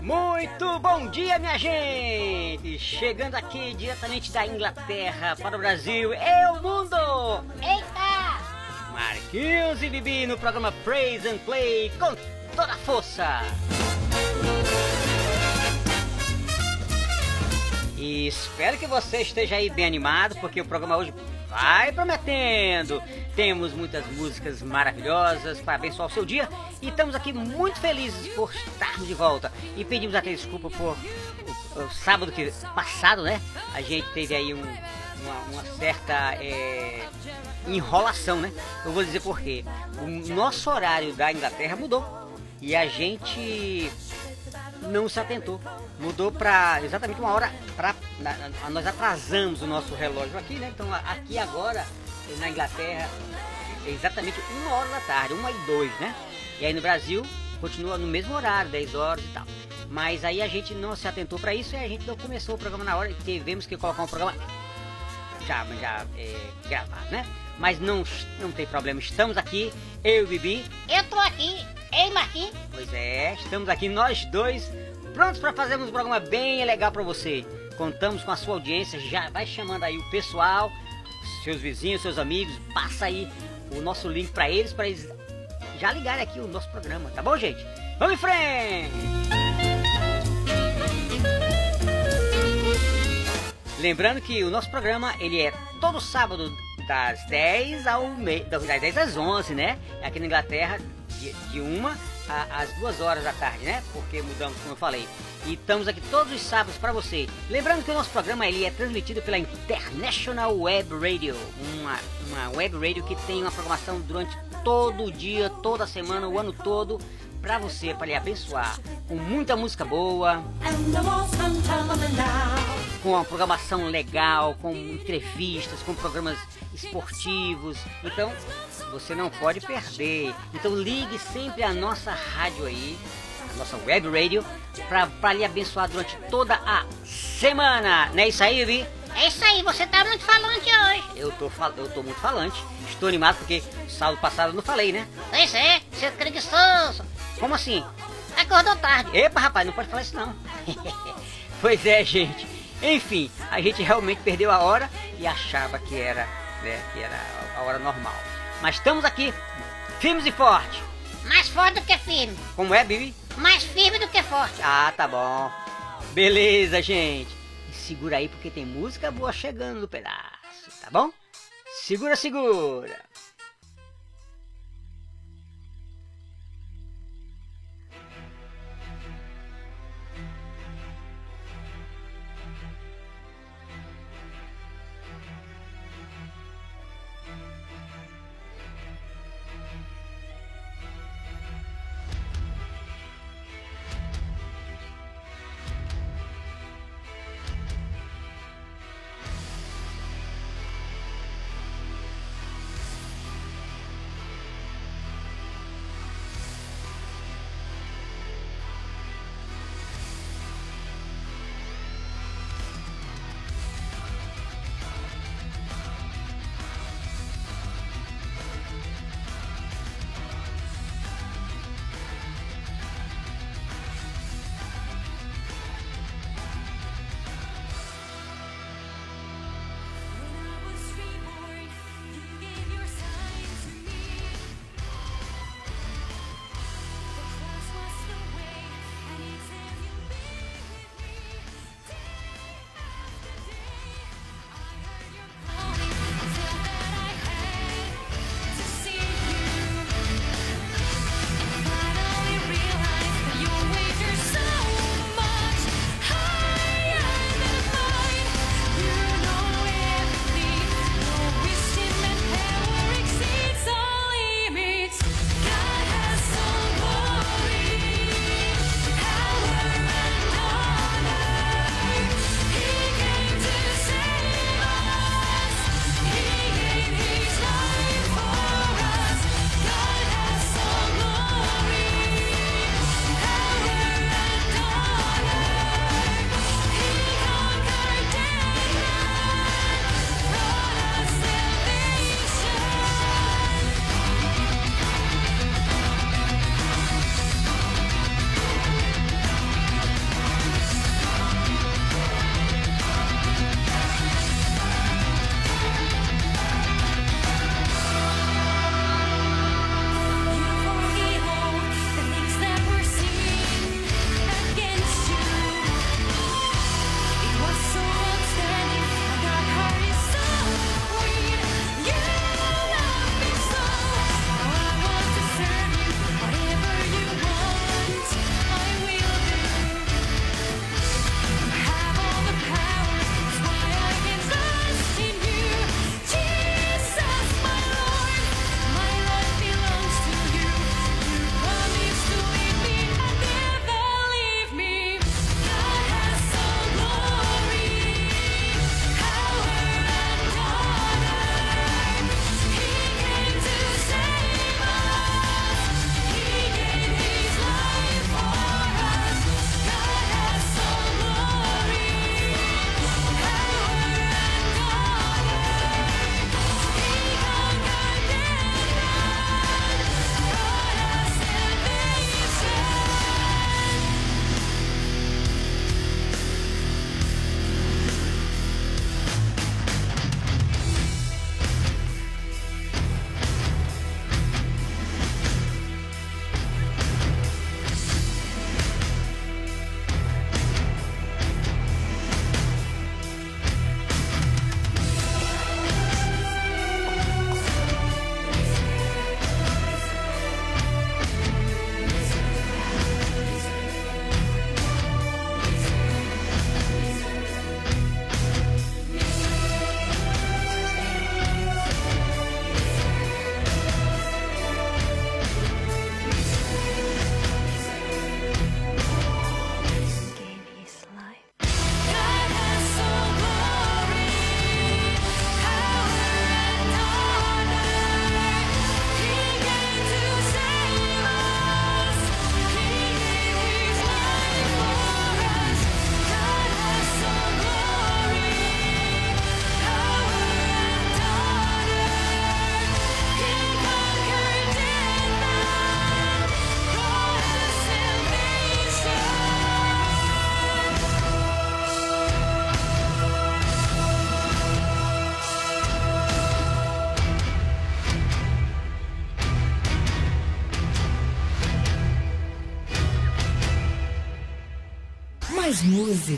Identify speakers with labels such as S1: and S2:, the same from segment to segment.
S1: Muito bom dia, minha gente! Chegando aqui diretamente da Inglaterra para o Brasil e o mundo! Eita! Marquinhos e Bibi no programa Praise and Play com toda a força! E espero que você esteja aí bem animado, porque o programa hoje vai prometendo. Temos muitas músicas maravilhosas para abençoar o seu dia e estamos aqui muito felizes por estarmos de volta. E pedimos até desculpa por o, o sábado que passado, né? A gente teve aí um, uma, uma, certa é, enrolação, né? Eu vou dizer por quê. O nosso horário da Inglaterra mudou e a gente não se atentou. Mudou para exatamente uma hora. Pra, nós atrasamos o nosso relógio aqui, né? Então aqui agora, na Inglaterra, é exatamente uma hora da tarde, uma e dois, né? E aí no Brasil continua no mesmo horário, 10 horas e tal. Mas aí a gente não se atentou para isso e a gente não começou o programa na hora e tivemos que colocar um programa já, já é, gravado, né? Mas não, não tem problema, estamos aqui, eu e Bibi.
S2: Eu tô aqui, ei Marquinhos.
S1: Pois é, estamos aqui nós dois, prontos para fazermos um programa bem legal para você. Contamos com a sua audiência, já vai chamando aí o pessoal, seus vizinhos, seus amigos, passa aí o nosso link para eles, para eles já ligarem aqui o nosso programa, tá bom, gente? Vamos em frente! Lembrando que o nosso programa ele é todo sábado das 10 ao meio, das 10 às 11, né? Aqui na Inglaterra, de, de 1 às 2 horas da tarde, né? Porque mudamos, como eu falei. E estamos aqui todos os sábados para você. Lembrando que o nosso programa ele é transmitido pela International Web Radio, uma, uma web radio que tem uma programação durante todo o dia, toda a semana, o ano todo para você, para lhe abençoar, com muita música boa, com uma programação legal, com entrevistas, com programas esportivos. Então, você não pode perder. Então, ligue sempre a nossa rádio aí, a nossa web radio, para lhe abençoar durante toda a semana. Não é isso aí, Vi?
S2: É isso aí, você tá muito falante hoje.
S1: Eu tô, eu tô muito falante. Estou animado porque sábado passado eu não falei, né?
S2: Pois é, seu preguiçoso.
S1: Como assim?
S2: Acordou tarde.
S1: Epa, rapaz, não pode falar isso não. pois é, gente. Enfim, a gente realmente perdeu a hora e achava que era, né, que era a hora normal. Mas estamos aqui, firmes e fortes.
S2: Mais forte do que firme.
S1: Como é, Bibi?
S2: Mais firme do que forte.
S1: Ah, tá bom. Beleza, gente. Segura aí porque tem música boa chegando no pedaço, tá bom? Segura, segura.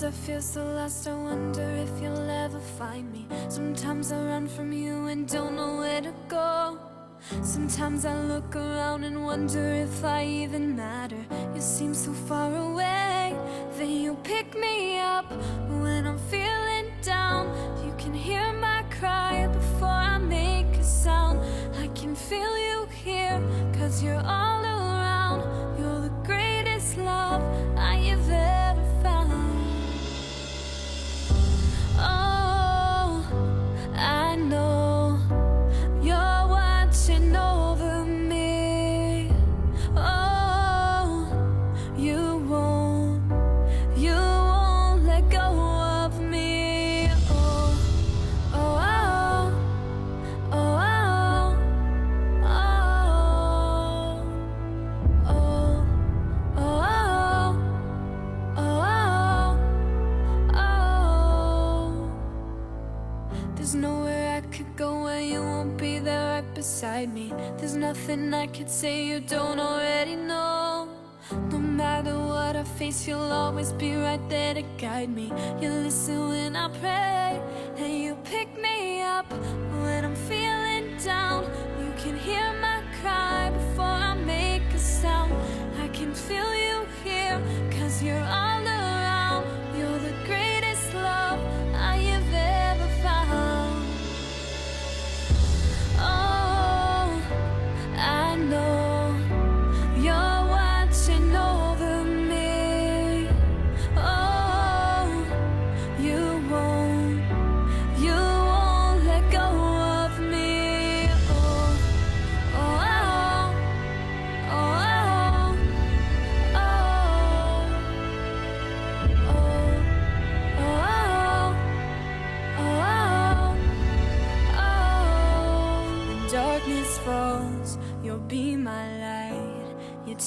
S3: Sometimes I feel so lost, I wonder if you'll ever find me. Sometimes I run from you and don't know where to go. Sometimes I look around and wonder if I even matter. You seem so far away. Then you pick me up when I'm feeling down. You can hear my cry before I make a sound. I can feel you here, cause you're all I could say you don't already know. No matter what I face, you'll always be right there to guide me. You listen when I pray, and you pick me up when I'm feeling down. You can hear my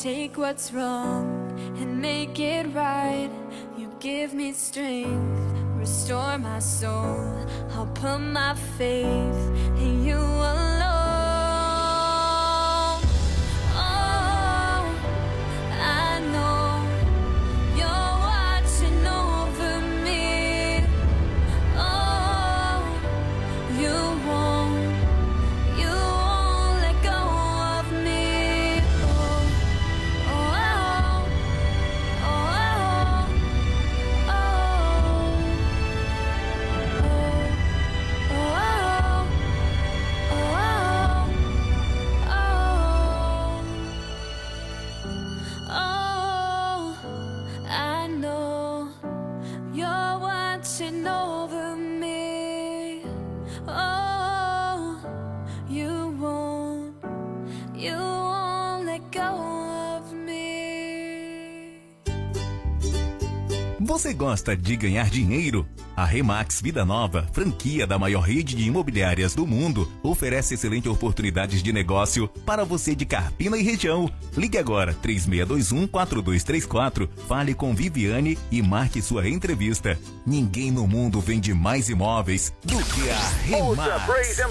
S3: take what's wrong and make it right. You give me strength, restore my soul. I'll put my faith in you
S4: Você gosta de ganhar dinheiro? A Remax Vida Nova, franquia da maior rede de imobiliárias do mundo, oferece excelentes oportunidades de negócio para você de Carpina e região. Ligue agora 3621-4234, fale com Viviane e marque sua entrevista. Ninguém no mundo vende mais imóveis do que a Remax.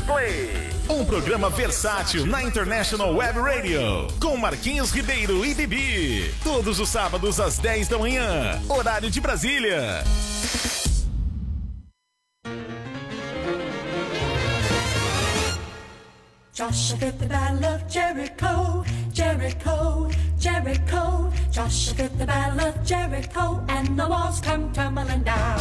S4: Um programa versátil na International Web Radio, com Marquinhos Ribeiro e Bibi. Todos os sábados às 10 da manhã, horário de Brasília.
S5: Joshua the battle of Jericho, Jericho, Jericho. Joshua the battle of Jericho, and the walls come tumbling down.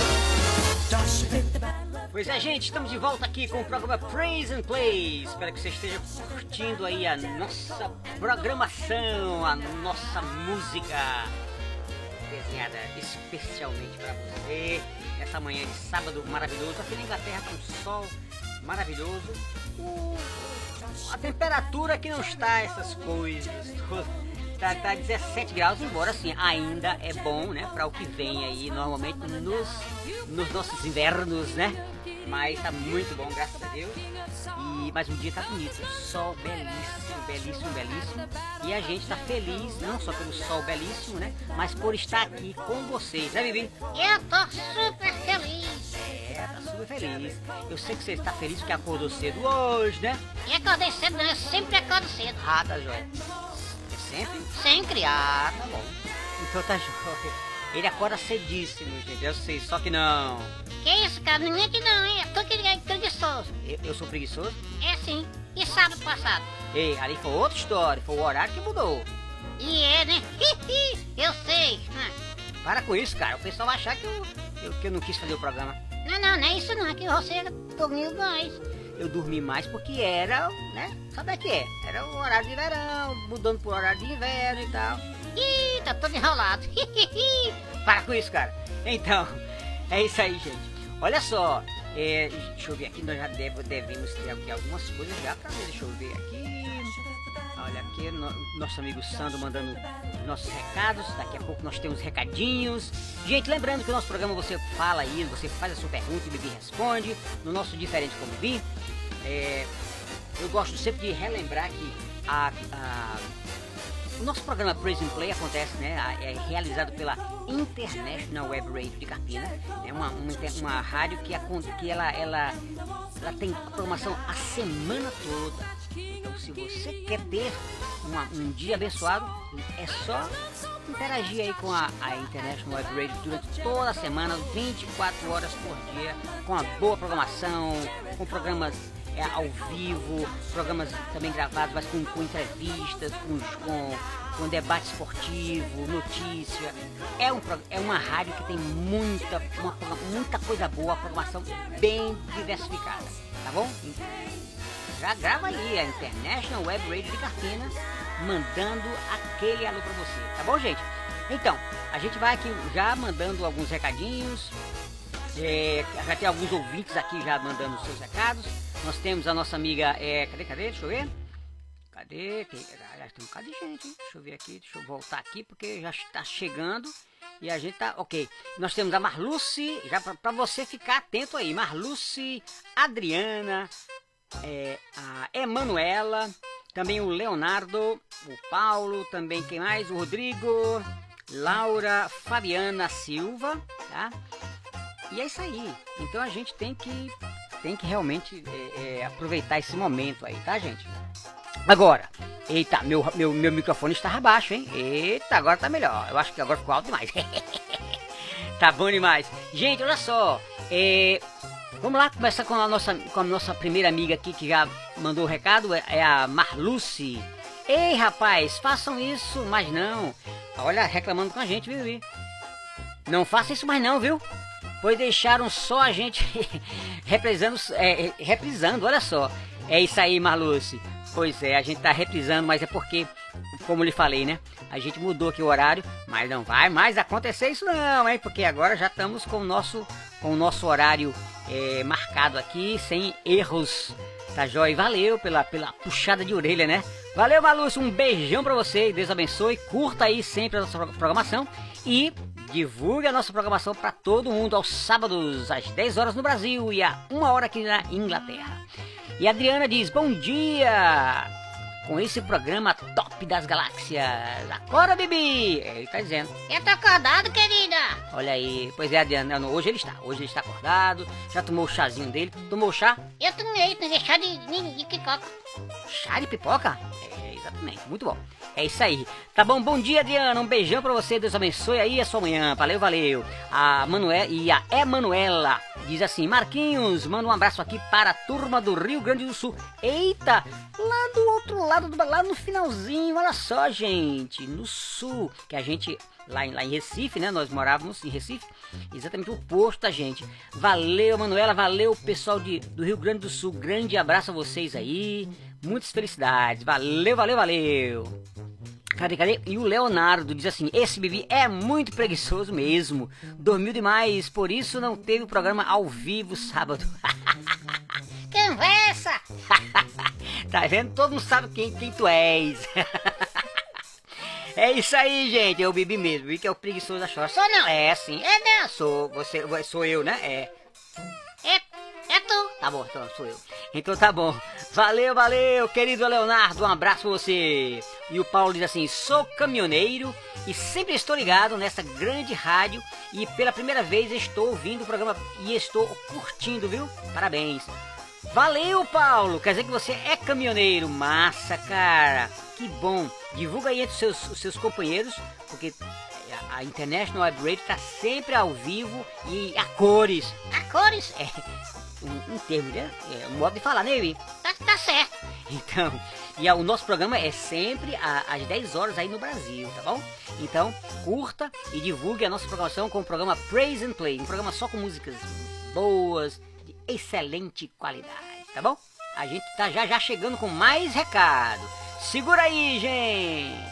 S1: Pois é, gente, estamos de volta aqui com o programa Praise and Play. Espero que você esteja curtindo aí a nossa programação, a nossa música desenhada especialmente para você. Nessa manhã de sábado maravilhoso. Aqui na Inglaterra um sol maravilhoso. O- a temperatura que não está essas coisas. todas. Tá, tá 17 graus, embora assim ainda é bom, né? Para o que vem aí normalmente nos, nos nossos invernos, né? Mas tá muito bom, graças a Deus. E mais um dia tá bonito, sol belíssimo, belíssimo, belíssimo. E a gente tá feliz, não só pelo sol belíssimo, né? Mas por estar aqui com vocês, né, Bibi?
S2: Eu tô super feliz.
S1: É, tá super feliz. Eu sei que você está feliz porque acordou cedo hoje, né?
S2: E acordei cedo, né? Eu sempre acordo cedo.
S1: Ah, tá joia. É sempre?
S2: Sempre.
S1: Ah, tá bom. Então tá joia. Ele acorda cedíssimo, gente, eu sei, só que não.
S2: Que isso, cara? Não é que não, hein? Eu tô que é preguiçoso.
S1: Eu, eu sou preguiçoso?
S2: É sim. E sábado passado?
S1: Ei, ali foi outra história, foi o horário que mudou.
S2: E é, né? eu sei. Ah,
S1: Para com isso, cara, o pessoal vai achar que eu, eu- que eu não quis fazer o programa.
S2: Não, não, não é isso não. É que você dormiu mais.
S1: Eu dormi mais porque era, né? Sabe o que é? Era o horário de verão, mudando pro horário de inverno e tal.
S2: Ih, tá todo enrolado.
S1: Para com isso, cara. Então, é isso aí, gente. Olha só, é, deixa eu ver aqui, nós já deve- devemos ter aqui algumas coisas já pra ver. Deixa eu ver aqui. Olha aqui, no- nosso amigo Sandro mandando os nossos recados. Daqui a pouco nós temos recadinhos. Gente, lembrando que o nosso programa você fala aí, você faz a sua pergunta e o Bibi responde. No nosso Diferente com o Bibi. É, eu gosto sempre de relembrar que a- a o nosso programa Praise and Play acontece, né? a- É realizado pela International Web Radio de Carpina. É uma, uma, uma rádio que, acon- que ela, ela, ela tem programação a semana toda. Então, se você quer ter uma- um dia abençoado, é só interagir aí com a, a International Web Radio durante toda a semana, 24 horas por dia, com a boa programação, com programas é, ao vivo, programas também gravados, mas com, com entrevistas, com, com, com debate esportivo, notícia. É, um, é uma rádio que tem muita, uma, muita coisa boa, programação bem diversificada, tá bom? Já grava aí a International Web Radio de Carpina, mandando aquele alô pra você, tá bom, gente? Então, a gente vai aqui já mandando alguns recadinhos. É, já tem alguns ouvintes aqui já mandando seus recados. Nós temos a nossa amiga. É, cadê, cadê? Deixa eu ver. Cadê? Ah, tem um bocado de gente, hein? Deixa eu ver aqui, deixa eu voltar aqui, porque já está chegando. E a gente tá. Ok. Nós temos a Marluce, já pra você ficar atento aí. Marluce, Adriana, é, a Emanuela, também o Leonardo, o Paulo, também quem mais? O Rodrigo, Laura, Fabiana Silva, tá? E é isso aí. Então a gente tem que tem que realmente é, é, aproveitar esse momento aí, tá, gente? Agora, eita, meu, meu, meu microfone estava baixo, hein? Eita, agora tá melhor. Eu acho que agora ficou alto demais. tá bom demais. Gente, olha só. é, vamos lá começar com a nossa, com a nossa primeira amiga aqui que já mandou o recado. É, é a Marluce. Ei, rapaz, façam isso, mas não. Olha, reclamando com a gente, viu, viu? Não faça isso mais não, viu? Pois deixaram só a gente reprisando, é, reprisando, olha só. É isso aí, Marluce. Pois é, a gente tá reprisando, mas é porque, como lhe falei, né? A gente mudou aqui o horário, mas não vai mais acontecer isso não, hein? Porque agora já estamos com o nosso, com o nosso horário é, marcado aqui, sem erros. Tá jóia? E Valeu pela, pela puxada de orelha, né? Valeu, Marluce. Um beijão pra você. Deus abençoe. Curta aí sempre a nossa pro- programação. E divulgue a nossa programação para todo mundo aos sábados, às 10 horas no Brasil e a 1 hora aqui na Inglaterra. E a Adriana diz: Bom dia! Com esse programa top das galáxias. Acorda, Bibi! Ele tá dizendo.
S2: Eu tô acordado, querida.
S1: Olha aí. Pois é, Adriana. Não, hoje ele está. Hoje ele está acordado. Já tomou o chazinho dele. Tomou o chá?
S2: Eu tomei, tem deixar de, de, de picoca.
S1: Chá de pipoca? É, exatamente. Muito bom. É isso aí. Tá bom? Bom dia, Adriana. Um beijão pra você. Deus abençoe aí a sua manhã. Valeu, valeu. A Manuela e a Emanuela diz assim: Marquinhos, manda um abraço aqui para a turma do Rio Grande do Sul. Eita, lá do outro lado, do, lá no finalzinho. Olha só, gente. No sul. Que a gente lá em, lá em Recife, né? Nós morávamos em Recife, exatamente o posto da gente. Valeu, Manuela, valeu, pessoal de, do Rio Grande do Sul. Grande abraço a vocês aí. Muitas felicidades. Valeu, valeu, valeu. Cadê, cadê? E o Leonardo diz assim: Esse Bibi é muito preguiçoso mesmo. Dormiu demais, por isso não teve o programa ao vivo sábado.
S2: Conversa.
S1: tá vendo? Todo mundo sabe quem, quem tu és. É isso aí, gente. É o Bibi mesmo. Bibi que é o preguiçoso da chora. Só não é assim. É, né? Sou, você, sou eu, né? É.
S2: É, é tu.
S1: Tá bom, então sou eu. Então tá bom. Valeu, valeu, querido Leonardo. Um abraço pra você. E o Paulo diz assim: sou caminhoneiro e sempre estou ligado nessa grande rádio. E pela primeira vez estou ouvindo o programa e estou curtindo, viu? Parabéns. Valeu, Paulo! Quer dizer que você é caminhoneiro. Massa, cara. Que bom. Divulga aí entre os seus, os seus companheiros, porque a International Web Radio tá sempre ao vivo e a cores.
S2: A cores?
S1: É um, um termo, né? É um modo de falar, né, Ibi?
S2: Tá, tá certo.
S1: Então, e a- o nosso programa é sempre a- às 10 horas aí no Brasil, tá bom? Então, curta e divulgue a nossa programação com o programa Praise and Play, um programa só com músicas boas, de excelente qualidade, tá bom? A gente tá já já chegando com mais recado. Segura aí, gente!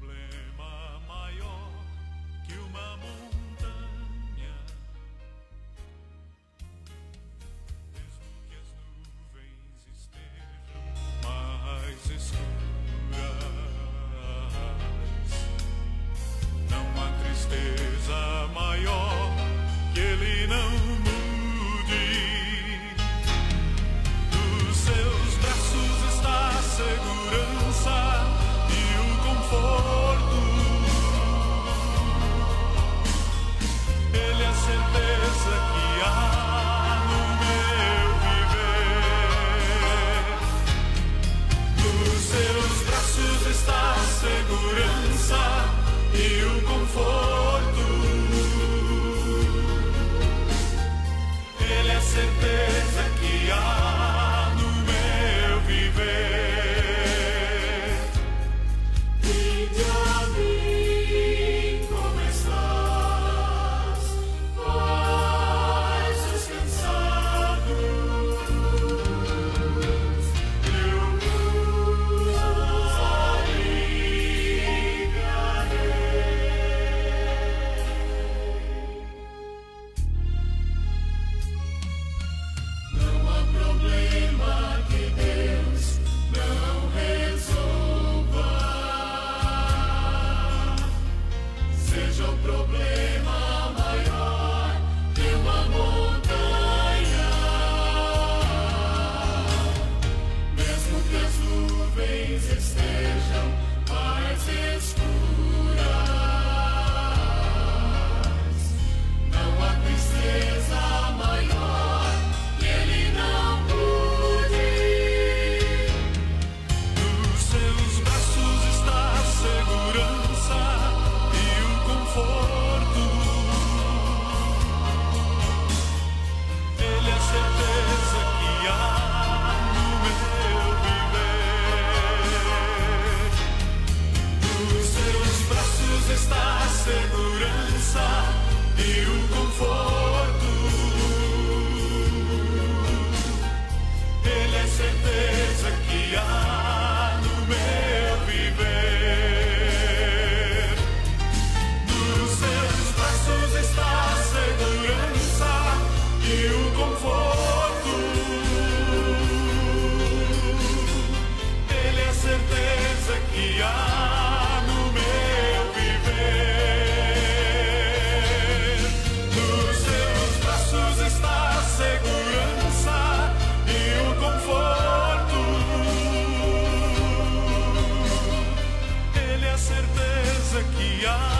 S6: problema maior que uma mulher. certeza que
S7: há.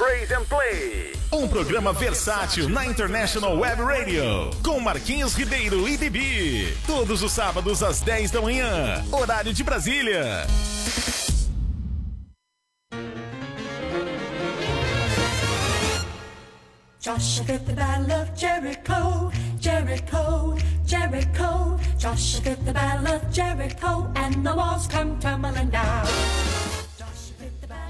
S7: Praise and Play. Um programa versátil na International Web Radio. Com Marquinhos Ribeiro e Bibi. Todos os sábados às 10 da manhã. Horário de Brasília.
S5: Joshua fit the battle of Jericho, Jericho, Jericho. Joshua fit the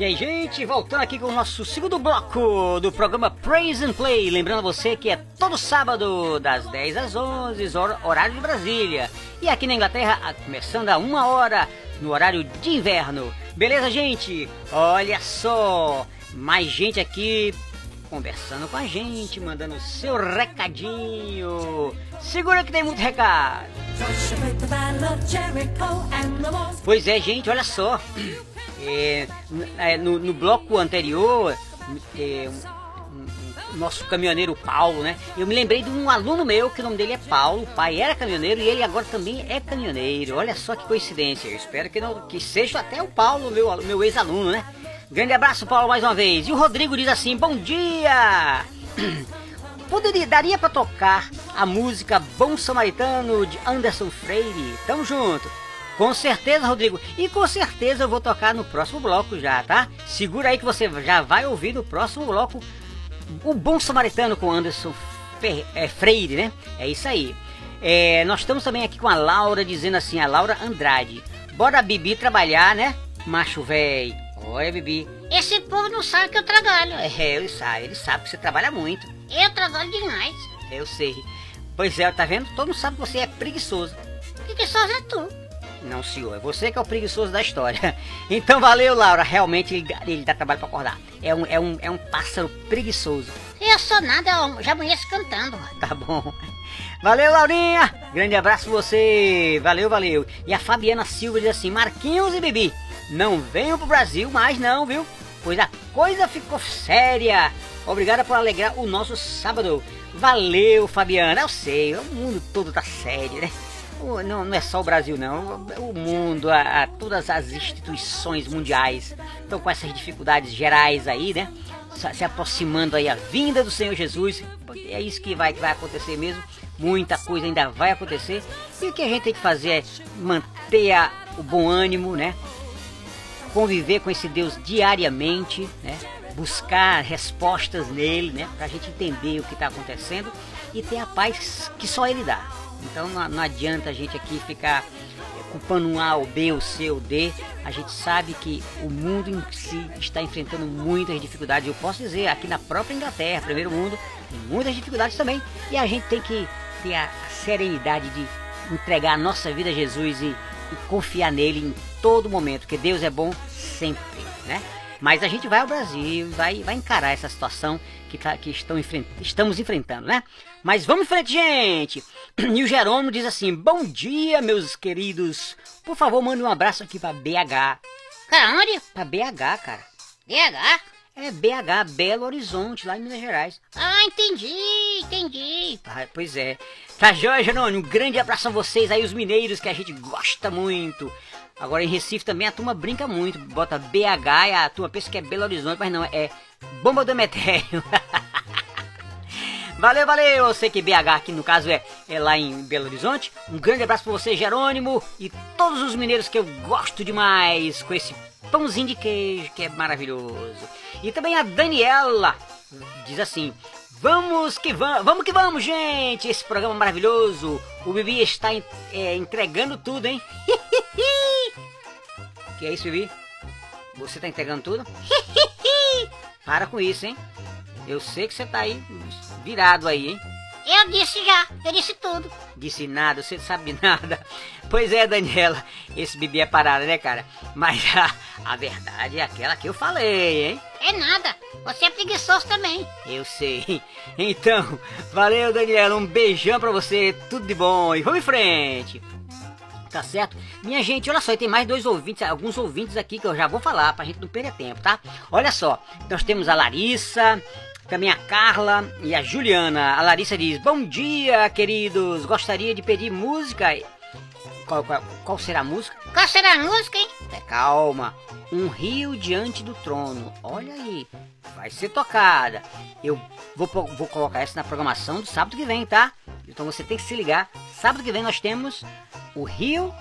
S1: E aí, gente, voltando aqui com o nosso segundo bloco do programa Praise and Play. Lembrando você que é todo sábado, das 10 às 11, hor- horário de Brasília. E aqui na Inglaterra, começando a uma hora, no horário de inverno. Beleza, gente? Olha só, mais gente aqui conversando com a gente, mandando seu recadinho. Segura que tem muito recado. Pois é, gente, olha só. É, é, no, no bloco anterior, é, nosso caminhoneiro Paulo, né? Eu me lembrei de um aluno meu que o nome dele é Paulo. O pai era caminhoneiro e ele agora também é caminhoneiro. Olha só que coincidência. Eu espero que, não, que seja até o Paulo, meu, meu ex-aluno, né? Grande abraço, Paulo, mais uma vez. E o Rodrigo diz assim: Bom dia! Poderia, daria pra tocar a música Bom Samaritano de Anderson Freire? Tamo junto. Com certeza, Rodrigo. E com certeza eu vou tocar no próximo bloco já, tá? Segura aí que você já vai ouvir no próximo bloco o Bom Samaritano com Anderson é, Freire, né? É isso aí. É, nós estamos também aqui com a Laura dizendo assim, a Laura Andrade. Bora Bibi trabalhar, né? Macho véi. Olha, Bibi.
S2: Esse povo não sabe que eu trabalho.
S1: É, ele sabe, ele sabe que você trabalha muito.
S2: Eu trabalho demais.
S1: Eu sei. Pois é, tá vendo? Todo mundo sabe que você é preguiçoso.
S2: O que só é tu?
S1: Não, senhor, é você que é o preguiçoso da história. Então valeu, Laura. Realmente ele, ele dá trabalho pra acordar. É um, é um, é um pássaro preguiçoso.
S2: Eu sou nada, eu já amanheço cantando.
S1: Tá bom. Valeu, Laurinha! Grande abraço pra você! Valeu, valeu! E a Fabiana Silva diz assim: Marquinhos e Bibi, não venham pro Brasil mais, não, viu? Pois a coisa ficou séria. Obrigada por alegrar o nosso sábado. Valeu, Fabiana. Eu sei, o mundo todo tá sério, né? Não, não é só o Brasil, não. O mundo, a, a- todas as instituições mundiais estão com essas dificuldades gerais aí, né? Se- aproximando aí a vinda do Senhor Jesus. É isso que vai, que vai acontecer mesmo. Muita coisa ainda vai acontecer. E o que a gente tem que fazer é manter a- o bom ânimo, né? conviver com esse Deus diariamente, né? Buscar respostas nele, né? Pra gente entender o que está acontecendo e ter a paz que só ele dá. Então não, não adianta a gente aqui ficar culpando um A ou B ou C ou D. A gente sabe que o mundo em si está enfrentando muitas dificuldades. Eu posso dizer, aqui na própria Inglaterra, primeiro mundo, muitas dificuldades também. E a gente tem que ter a serenidade de entregar a nossa vida a Jesus e, e confiar nele em todo momento, porque Deus é bom sempre, né? Mas a gente vai ao Brasil, vai, vai encarar essa situação que, tá, que estão enfren- estamos enfrentando, né? Mas vamos em frente, gente! E o Jerônimo diz assim: Bom dia, meus queridos. Por favor, mande um abraço aqui pra BH.
S2: Cara, onde?
S1: Pra BH, cara.
S2: DH?
S1: É BH, Belo Horizonte, lá em Minas Gerais.
S2: Ah, entendi, entendi.
S1: Ah, pois é. Tá joia, Jerônimo? Um grande abraço a vocês aí, os mineiros, que a gente gosta muito. Agora em Recife também a turma brinca muito. Bota BH e a turma pensa que é Belo Horizonte, mas não, é Bomba do Emetério. Valeu, valeu! Eu sei que BH aqui no caso é, é lá em Belo Horizonte. Um grande abraço pra você, Jerônimo, e todos os mineiros que eu gosto demais com esse pãozinho de queijo que é maravilhoso. E também a Daniela diz assim: Vamos que vamos, vamos que vamos, gente! Esse programa maravilhoso. O Bibi está en- é, entregando tudo, hein? que é isso, Bibi? Você tá entregando tudo? Para com isso, hein? Eu sei que você tá aí virado aí, hein?
S2: Eu disse já, eu disse tudo.
S1: Disse nada, você não sabe nada. Pois é, Daniela, esse Bibi é parada, né, cara? Mas a, a verdade é aquela que eu falei, hein?
S2: É nada, você é preguiçoso também.
S1: Eu sei. Então, valeu, Daniela. Um beijão pra você. Tudo de bom. E vamos em frente. Tá certo? Minha gente, olha só, tem mais dois ouvintes, alguns ouvintes aqui que eu já vou falar pra gente não perder tempo, tá? Olha só, nós temos a Larissa, também a Carla e a Juliana. A Larissa diz: Bom dia, queridos. Gostaria de pedir música. Qual, qual, qual será a música?
S2: Qual será a música, hein?
S1: É, calma. Um rio diante do trono. Olha aí. Vai ser tocada. Eu vou, vou colocar essa na programação do sábado que vem, tá? Então você tem que se ligar. Sábado que vem nós temos o rio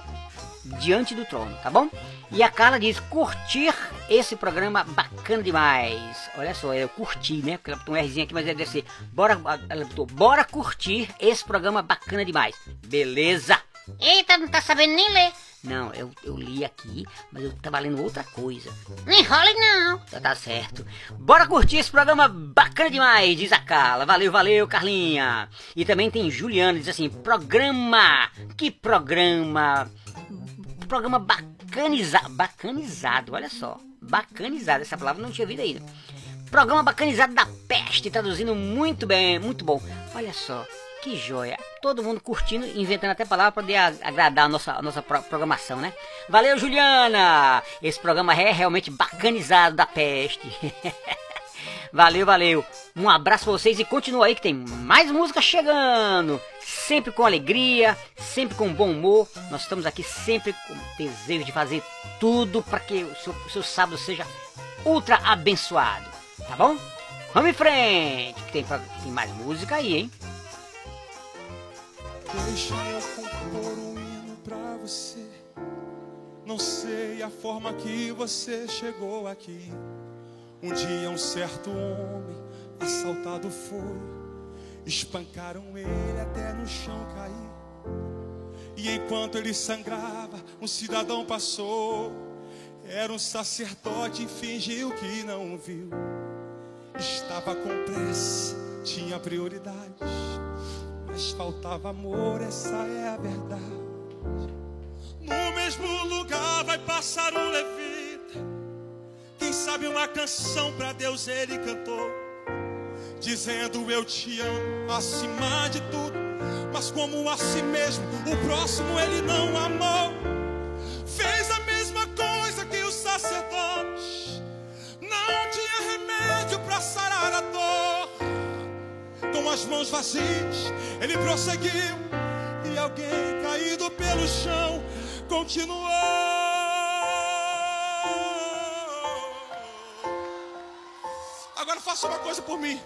S1: diante do trono, tá bom? E a Carla diz curtir esse programa bacana demais. Olha só, eu curti, né? Porque ela botou um Rzinho aqui, mas deve ser. Bora, ela botou, bora curtir esse programa bacana demais. Beleza?
S2: Eita, não tá sabendo nem ler.
S1: Não, eu, eu li aqui, mas eu tava lendo outra coisa.
S2: Não enrole não.
S1: Já tá certo. Bora curtir esse programa bacana demais, diz a Carla. Valeu, valeu, Carlinha. E também tem Juliana, diz assim, programa. Que programa. Programa bacanizado. Bacanizado, olha só. Bacanizado, essa palavra não tinha ouvido ainda. Programa bacanizado da peste, traduzindo muito bem, muito bom. Olha só, que joia. Todo mundo curtindo, inventando até palavra para poder agradar a nossa, a nossa pro- programação, né? Valeu, Juliana! Esse programa é realmente bacanizado da peste. valeu, valeu. Um abraço pra vocês e continua aí que tem mais música chegando. Sempre com alegria, sempre com bom humor. Nós estamos aqui sempre com desejo de fazer tudo para que o seu, o seu sábado seja ultra abençoado. Tá bom? Vamos em frente, que tem, tem mais música aí, hein?
S8: Deixa eu compor um hino pra você. Não sei a forma que você chegou aqui. Um dia um certo homem assaltado foi. Espancaram ele até no chão cair. E enquanto ele sangrava, um cidadão passou. Era um sacerdote e fingiu que não viu. Estava com pressa, tinha prioridades. Mas faltava amor, essa é a verdade. No mesmo lugar vai passar um levita. Quem sabe uma canção pra Deus ele cantou. dizendo eu te amo acima de tudo. Mas como a si mesmo, o próximo ele não amou. Fez a mesma coisa que os sacerdotes. Não tinha remédio para sarar a dor. Com as mãos vazias, ele prosseguiu. E alguém caído pelo chão continuou. Agora faça uma coisa por mim.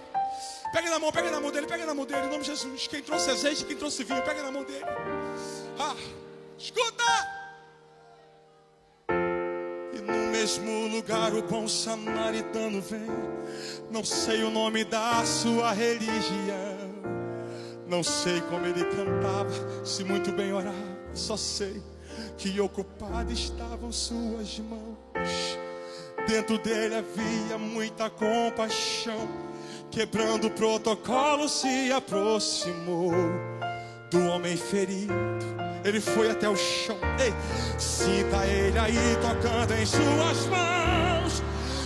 S8: Pega na mão, pega na mão dele, pega na mão dele, em nome de Jesus. Quem trouxe azeite, quem trouxe vinho, pega na mão dele. Ah, escuta! E no mesmo lugar o bom samaritano vem. Não sei o nome da sua religião. Não sei como ele cantava, se muito bem orava. Só sei que ocupado estavam suas mãos. Dentro dele havia muita compaixão. Quebrando o protocolo, se aproximou do homem ferido. Ele foi até o chão. Ei, sinta ele aí tocando em suas mãos.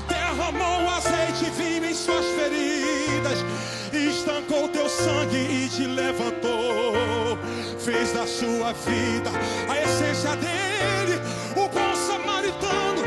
S8: Derramou azeite vinho em suas feridas. Estancou teu sangue e te levantou. Fez da sua vida a essência dele. O bom samaritano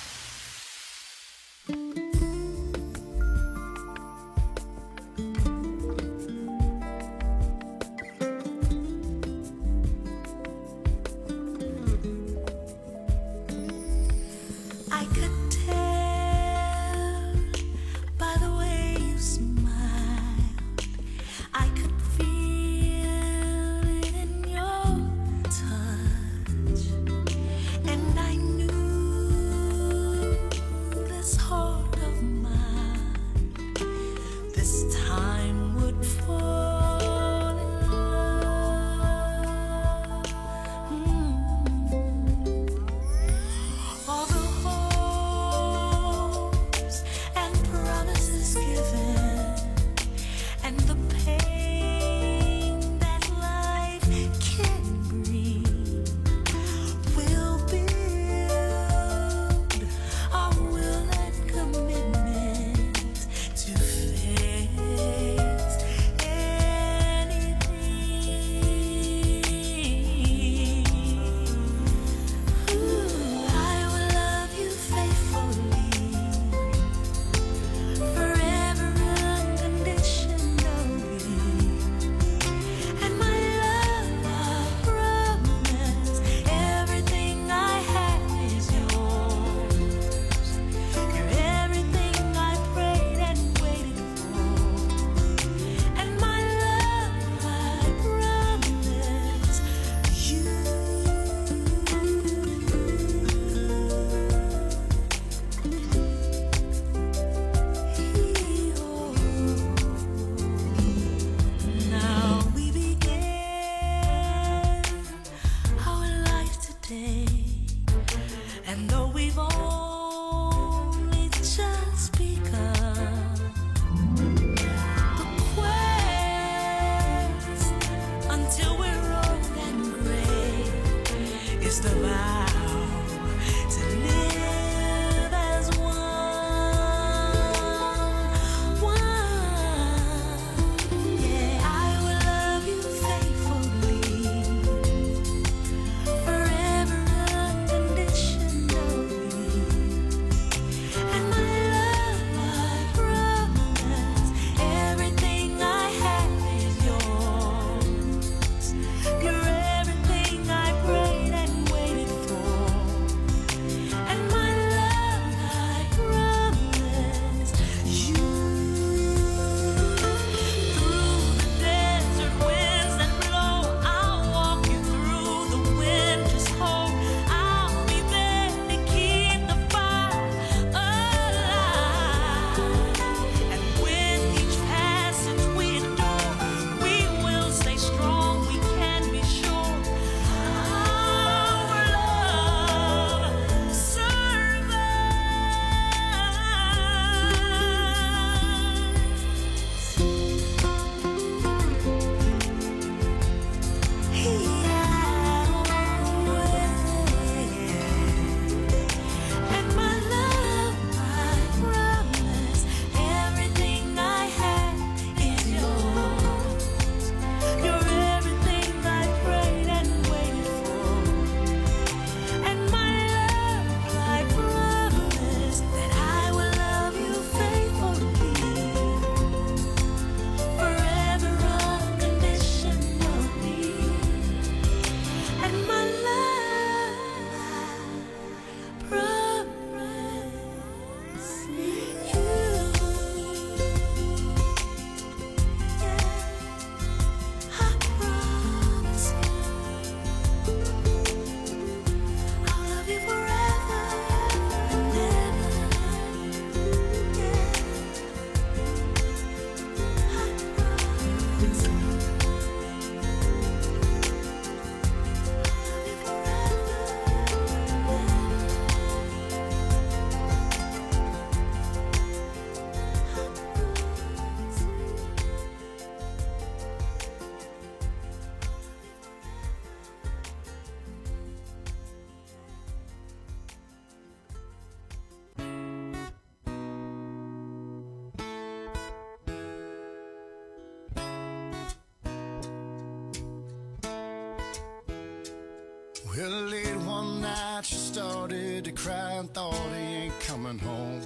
S9: Started to cry and thought he ain't coming home.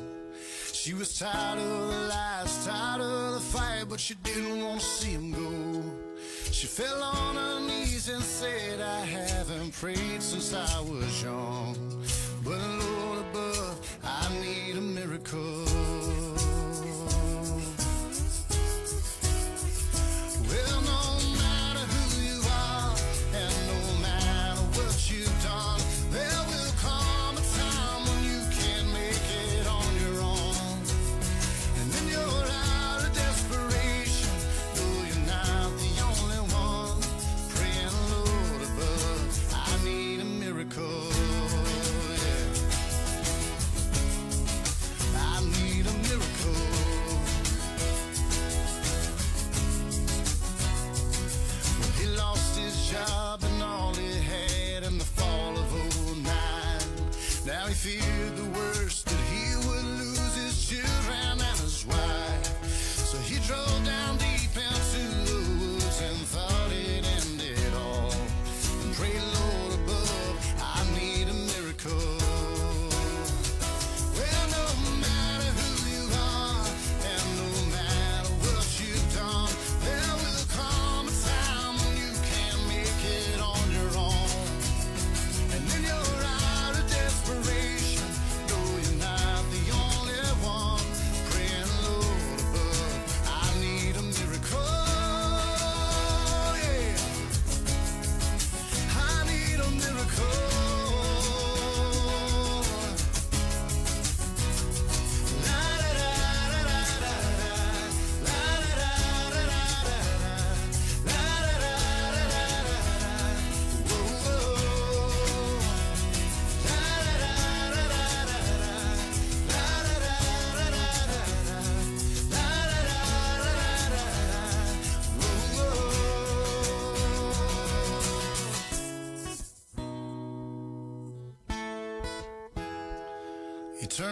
S9: She was tired of the lies, tired of the fight, but she didn't want to see him go. She fell on her knees and said, I haven't prayed since I was young. But Lord above, I need a miracle.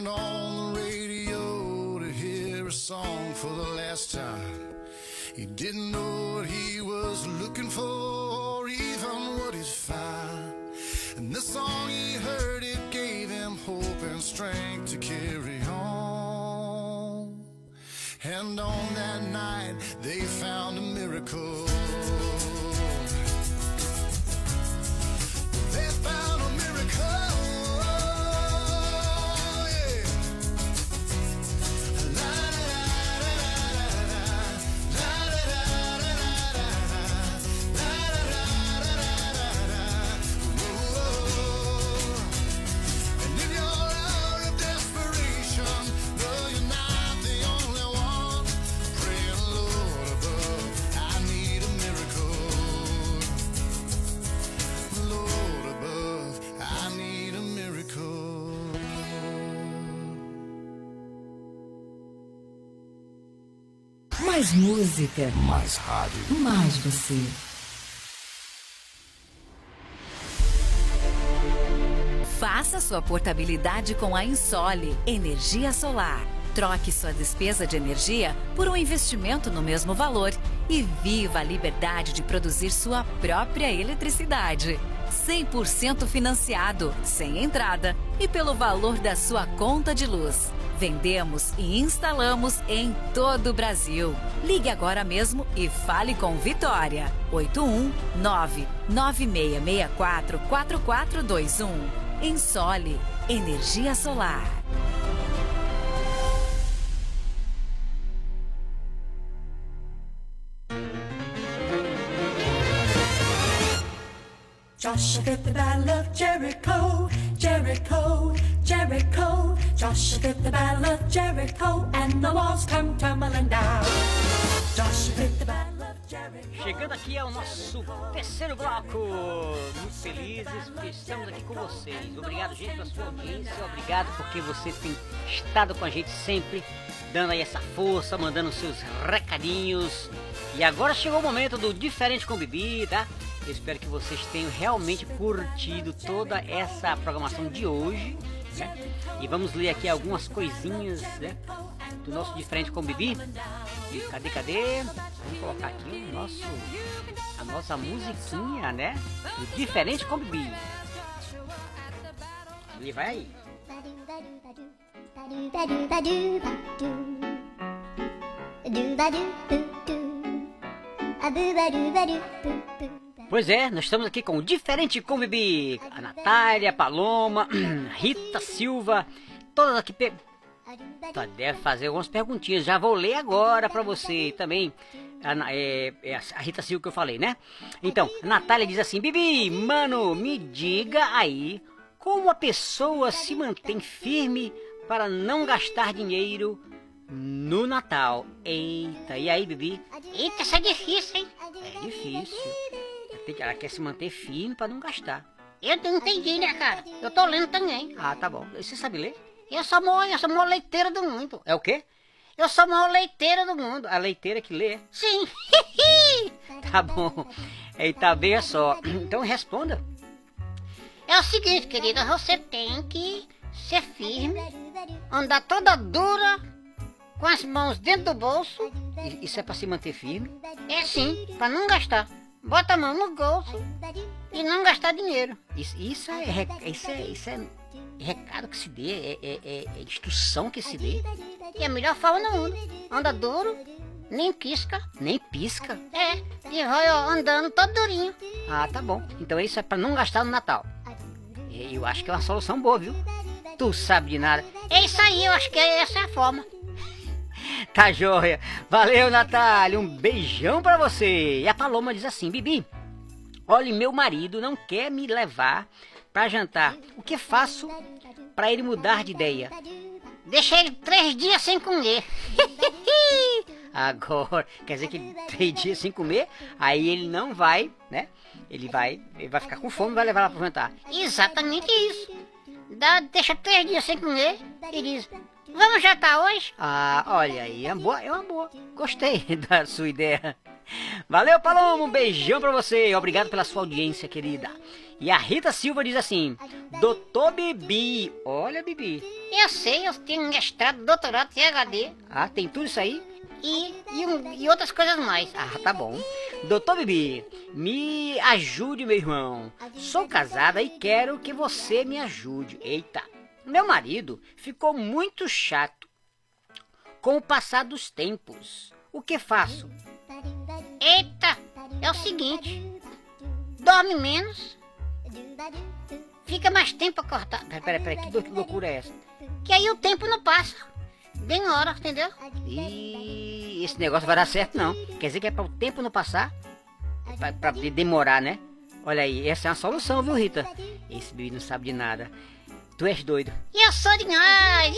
S9: On the radio to hear a song for the last time. He didn't know what he was looking for or even what he'd find. And the song he heard, it gave him hope and strength to carry on. And on that night, they found a miracle.
S10: Mais música.
S11: Mais rádio.
S10: Mais você.
S12: Faça sua portabilidade com a Insole Energia Solar. Troque sua despesa de energia por um investimento no mesmo valor e viva a liberdade de produzir sua própria eletricidade. 100% financiado, sem entrada e pelo valor da sua conta de luz. Vendemos e instalamos em todo o Brasil. Ligue agora mesmo e fale com Vitória. 819 9664 4421. Ensole Energia Solar.
S5: Joshua the battle of Jericho, Jericho, Jericho. Joshua the battle of Jericho, and the walls come tumbling down. Joshua the battle of Jericho.
S1: Chegando aqui ao nosso terceiro bloco. Muito felizes porque estamos aqui com vocês. Obrigado, gente, pela sua audiência. Obrigado porque você tem estado com a gente sempre, dando aí essa força, mandando seus recadinhos. E agora chegou o momento do Diferente com Bibi, tá? Eu espero que vocês tenham realmente curtido toda essa programação de hoje. Né? E vamos ler aqui algumas coisinhas né? do nosso Diferente com Bibi. E cadê, cadê? Vamos colocar aqui o nosso, a nossa musiquinha, né? Do Diferente com Bibi. E vai aí. Pois é, nós estamos aqui com o Diferente com Bibi. A Natália, a Paloma, Rita Silva, todas aqui. Pe... Tá, deve fazer algumas perguntinhas. Já vou ler agora pra você também. A, é, é a Rita Silva que eu falei, né? Então, a Natália diz assim: Bibi, mano, me diga aí como a pessoa se mantém firme para não gastar dinheiro no Natal. Eita, e aí, Bibi?
S2: Eita, isso é difícil, hein?
S1: É difícil. Ela tem que- Ela quer se manter firme para não gastar.
S2: Eu não entendi, né, cara? Eu tô lendo também.
S1: Ah, tá bom. Você sabe ler?
S2: Eu sou a maior, eu sou a maior leiteira do mundo.
S1: É o quê?
S2: Eu sou a maior leiteira do mundo.
S1: A leiteira que lê.
S2: Sim.
S1: Tá bom. Eita, veja só. Então responda.
S2: É o seguinte, querida, você tem que ser firme, andar toda dura, com as mãos dentro do bolso.
S1: Isso é para se manter firme?
S2: É sim, pra não gastar. Bota a mão no bolso e não gastar dinheiro.
S1: Isso, isso, é, isso, é, isso é recado que se dê, é, é- é- é instrução que se dê.
S2: E a melhor forma no mundo. Anda duro, nem pisca.
S1: Nem pisca.
S2: É, e vai ó, andando todo durinho.
S1: Ah, tá bom. Então isso é para não gastar no Natal. E Eu acho que é uma solução boa, viu? Tu sabe de nada.
S2: É isso aí, eu acho que essa é a forma.
S1: Tá joia. Valeu, Natália. Um beijão pra você. E a Paloma diz assim: Bibi, olha, meu marido não quer me levar pra jantar. O que faço pra ele mudar de ideia?
S2: Deixa ele três dias sem comer.
S1: Agora, quer dizer que três dias sem comer, aí ele não vai, né? Ele vai, ele vai ficar com fome vai levar ela pro jantar.
S2: Exatamente isso. Dá, deixa três dias sem comer e diz: Vamos jantar hoje?
S1: Ah, olha aí, é uma boa, é uma boa. Gostei da sua ideia. Valeu, Paloma, um beijão pra você. Obrigado pela sua audiência, querida. E a Rita Silva diz assim: Doutor Bibi, olha, Bibi.
S2: Eu sei, eu tenho mestrado, doutorado, PhD
S1: Ah, tem tudo isso aí?
S2: e, e, um- e outras coisas mais.
S1: Ah, tá bom. Doutor Bibi, me ajude, meu irmão. Sou casada e quero que você me ajude. Eita, meu marido ficou muito chato com o passar dos tempos. O que faço?
S2: Eita, é o seguinte: dorme menos, fica mais tempo acordado.
S1: Pera, pera, pera, que lou- que loucura é essa?
S2: Que aí o tempo não passa. Bem hora, entendeu?
S1: E esse negócio vai dar certo não. Quer dizer que é para o tempo não passar? De- demorar, né? Olha aí, essa é uma solução, viu, Rita? Esse bebê não sabe de nada. Tu és doido.
S2: E eu sou demais!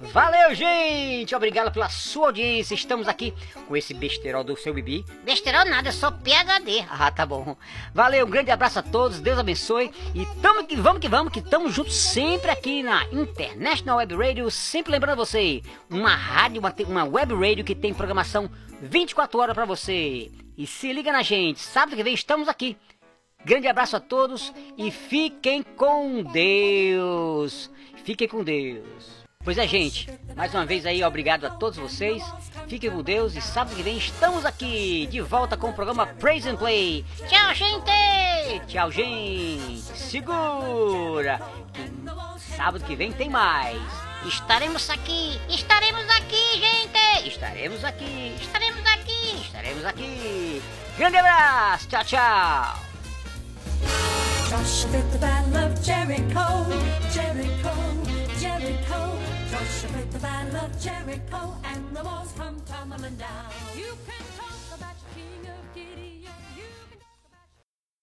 S1: Valeu, gente! Obrigado pela sua audiência. Estamos aqui com esse besterol do seu Bibi.
S2: Besterol nada, eu sou PHD.
S1: Ah, tá bom. Valeu, um grande abraço a todos, Deus abençoe. E tamo que vamos que vamos, que estamos juntos sempre aqui na International Web Radio. Sempre lembrando você, uma rádio, uma, uma web radio que tem programação 24 horas pra você. E se liga na gente, sábado que vem estamos aqui. Grande abraço a todos e fiquem com Deus. Fiquem com Deus. Pois é, gente, mais uma vez aí, obrigado a todos vocês. Fiquem com Deus e sábado que vem estamos aqui de volta com o programa Praise and Play.
S2: Tchau, gente!
S1: Tchau, gente. Segura. Que sábado que vem tem mais.
S2: Estaremos aqui, estaremos aqui, gente!
S1: Estaremos aqui.
S2: Estaremos aqui!
S1: Estaremos aqui. Grande abraço. Tchau, tchau.
S5: Joshua the Battle of Jericho, Jericho, Jericho. Joshua the Battle of Jericho, and the walls come tumbling down.